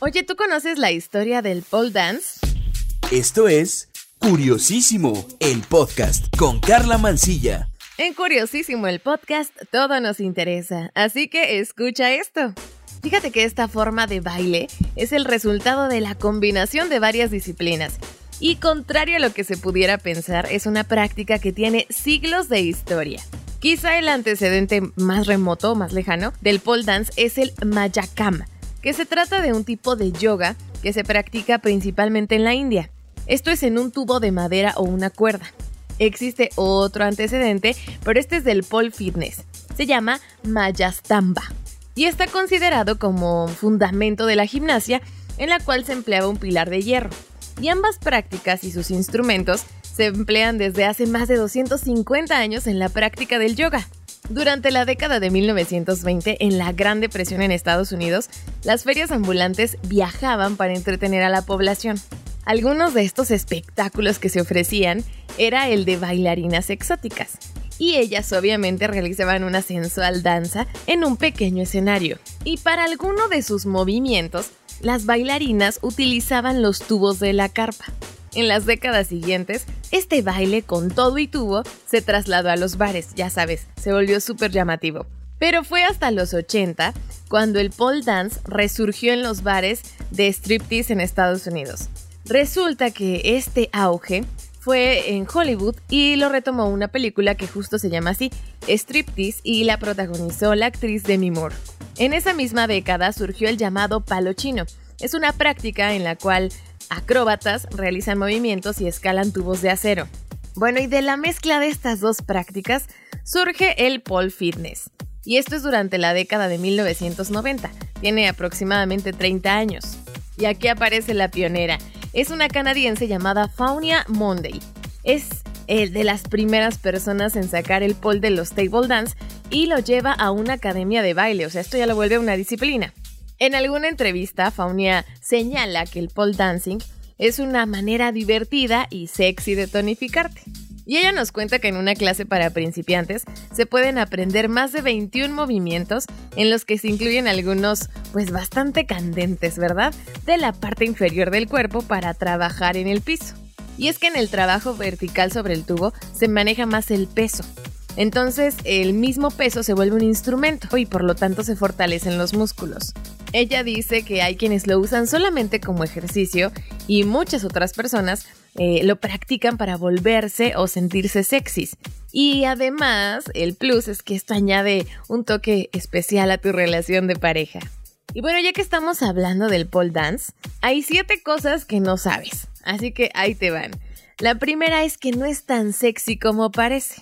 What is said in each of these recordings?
Oye, ¿tú conoces la historia del pole dance? Esto es Curiosísimo, el podcast con Carla Mancilla. En Curiosísimo el podcast todo nos interesa, así que escucha esto. Fíjate que esta forma de baile es el resultado de la combinación de varias disciplinas. Y contrario a lo que se pudiera pensar, es una práctica que tiene siglos de historia. Quizá el antecedente más remoto, más lejano, del pole dance es el Mayakam, que se trata de un tipo de yoga que se practica principalmente en la India. Esto es en un tubo de madera o una cuerda. Existe otro antecedente, pero este es del pole fitness. Se llama Mayastamba y está considerado como fundamento de la gimnasia en la cual se empleaba un pilar de hierro. Y ambas prácticas y sus instrumentos se emplean desde hace más de 250 años en la práctica del yoga. Durante la década de 1920, en la Gran Depresión en Estados Unidos, las ferias ambulantes viajaban para entretener a la población. Algunos de estos espectáculos que se ofrecían era el de bailarinas exóticas, y ellas obviamente realizaban una sensual danza en un pequeño escenario. Y para alguno de sus movimientos, las bailarinas utilizaban los tubos de la carpa. En las décadas siguientes, este baile con todo y tubo se trasladó a los bares, ya sabes, se volvió súper llamativo. Pero fue hasta los 80 cuando el pole dance resurgió en los bares de striptease en Estados Unidos. Resulta que este auge fue en Hollywood y lo retomó una película que justo se llama así, Striptease, y la protagonizó la actriz Demi Moore. En esa misma década surgió el llamado palo chino. Es una práctica en la cual acróbatas realizan movimientos y escalan tubos de acero. Bueno, y de la mezcla de estas dos prácticas surge el pole fitness. Y esto es durante la década de 1990. Tiene aproximadamente 30 años. Y aquí aparece la pionera. Es una canadiense llamada Faunia Monday. Es el de las primeras personas en sacar el pole de los table dance y lo lleva a una academia de baile. O sea, esto ya lo vuelve una disciplina. En alguna entrevista, Faunia señala que el pole dancing es una manera divertida y sexy de tonificarte. Y ella nos cuenta que en una clase para principiantes se pueden aprender más de 21 movimientos en los que se incluyen algunos pues bastante candentes, ¿verdad? De la parte inferior del cuerpo para trabajar en el piso. Y es que en el trabajo vertical sobre el tubo se maneja más el peso, entonces el mismo peso se vuelve un instrumento y por lo tanto se fortalecen los músculos. Ella dice que hay quienes lo usan solamente como ejercicio y muchas otras personas eh, lo practican para volverse o sentirse sexys. Y además, el plus es que esto añade un toque especial a tu relación de pareja. Y bueno, ya que estamos hablando del pole dance, hay siete cosas que no sabes, así que ahí te van. La primera es que no es tan sexy como parece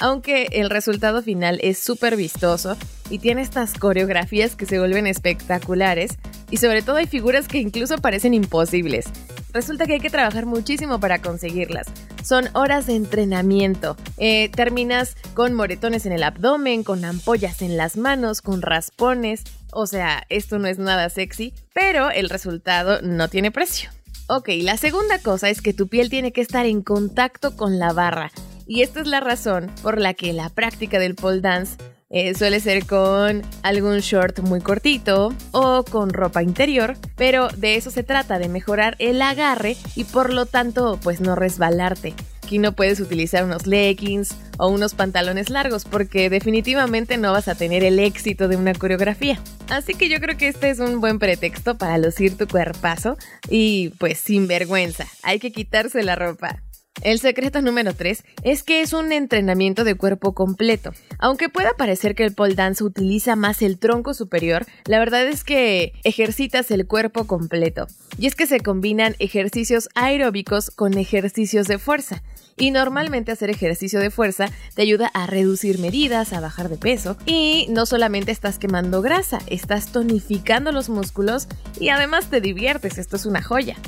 aunque el resultado final es súper vistoso y tiene estas coreografías que se vuelven espectaculares y sobre todo hay figuras que incluso parecen imposibles. Resulta que hay que trabajar muchísimo para conseguirlas. Son horas de entrenamiento. Eh, terminas con moretones en el abdomen, con ampollas en las manos, con raspones. O sea, esto no es nada sexy, pero el resultado no tiene precio. Ok, la segunda cosa es que tu piel tiene que estar en contacto con la barra. Y esta es la razón por la que la práctica del pole dance eh, suele ser con algún short muy cortito o con ropa interior, pero de eso se trata, de mejorar el agarre y por lo tanto pues no resbalarte. Aquí no puedes utilizar unos leggings o unos pantalones largos porque definitivamente no vas a tener el éxito de una coreografía. Así que yo creo que este es un buen pretexto para lucir tu cuerpazo y pues sin vergüenza, hay que quitarse la ropa. El secreto número 3 es que es un entrenamiento de cuerpo completo. Aunque pueda parecer que el pole dance utiliza más el tronco superior, la verdad es que ejercitas el cuerpo completo. Y es que se combinan ejercicios aeróbicos con ejercicios de fuerza. y normalmente hacer ejercicio de fuerza te ayuda a reducir medidas, a bajar de peso y no solamente estás quemando grasa, estás tonificando los músculos y además te diviertes, esto es una joya.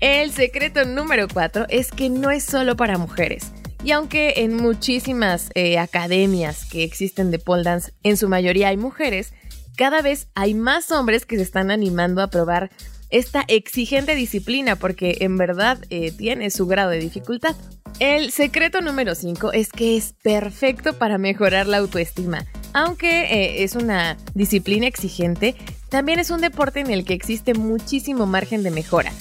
El secreto número 4 es que no es solo para mujeres. Y aunque en muchísimas eh, academias que existen de pole dance, en su mayoría hay mujeres, cada vez hay más hombres que se están animando a probar esta exigente disciplina porque en verdad eh, tiene su grado de dificultad. El secreto número 5 es que es perfecto para mejorar la autoestima. Aunque eh, es una disciplina exigente, también es un deporte en el que existe muchísimo margen de mejora.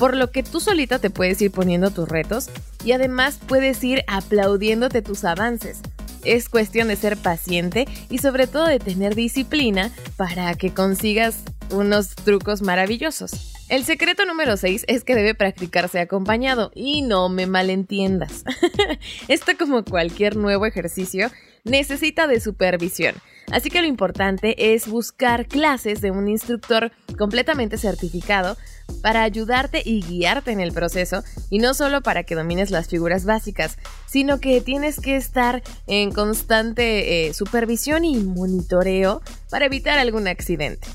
Por lo que tú solita te puedes ir poniendo tus retos y además puedes ir aplaudiéndote tus avances. Es cuestión de ser paciente y sobre todo de tener disciplina para que consigas unos trucos maravillosos. El secreto número 6 es que debe practicarse acompañado y no me malentiendas. Esto como cualquier nuevo ejercicio necesita de supervisión. Así que lo importante es buscar clases de un instructor completamente certificado para ayudarte y guiarte en el proceso y no solo para que domines las figuras básicas, sino que tienes que estar en constante eh, supervisión y monitoreo para evitar algún accidente.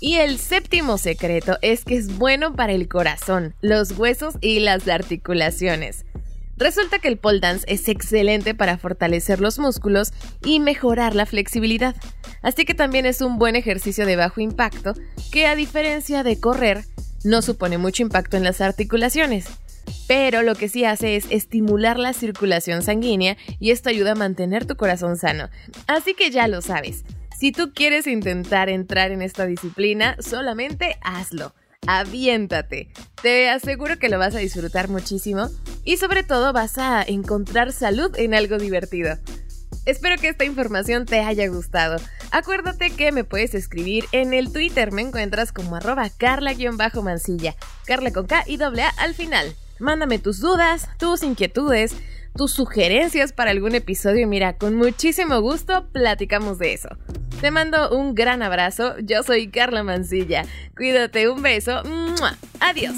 Y el séptimo secreto es que es bueno para el corazón, los huesos y las articulaciones. Resulta que el pole dance es excelente para fortalecer los músculos y mejorar la flexibilidad. Así que también es un buen ejercicio de bajo impacto que a diferencia de correr, no supone mucho impacto en las articulaciones. Pero lo que sí hace es estimular la circulación sanguínea y esto ayuda a mantener tu corazón sano. Así que ya lo sabes. Si tú quieres intentar entrar en esta disciplina, solamente hazlo aviéntate. Te aseguro que lo vas a disfrutar muchísimo y sobre todo vas a encontrar salud en algo divertido. Espero que esta información te haya gustado. Acuérdate que me puedes escribir en el Twitter, me encuentras como arroba carla-mansilla, carla con K y doble A al final. Mándame tus dudas, tus inquietudes, tus sugerencias para algún episodio mira, con muchísimo gusto platicamos de eso. Te mando un gran abrazo, yo soy Carla Mancilla. Cuídate, un beso. Adiós.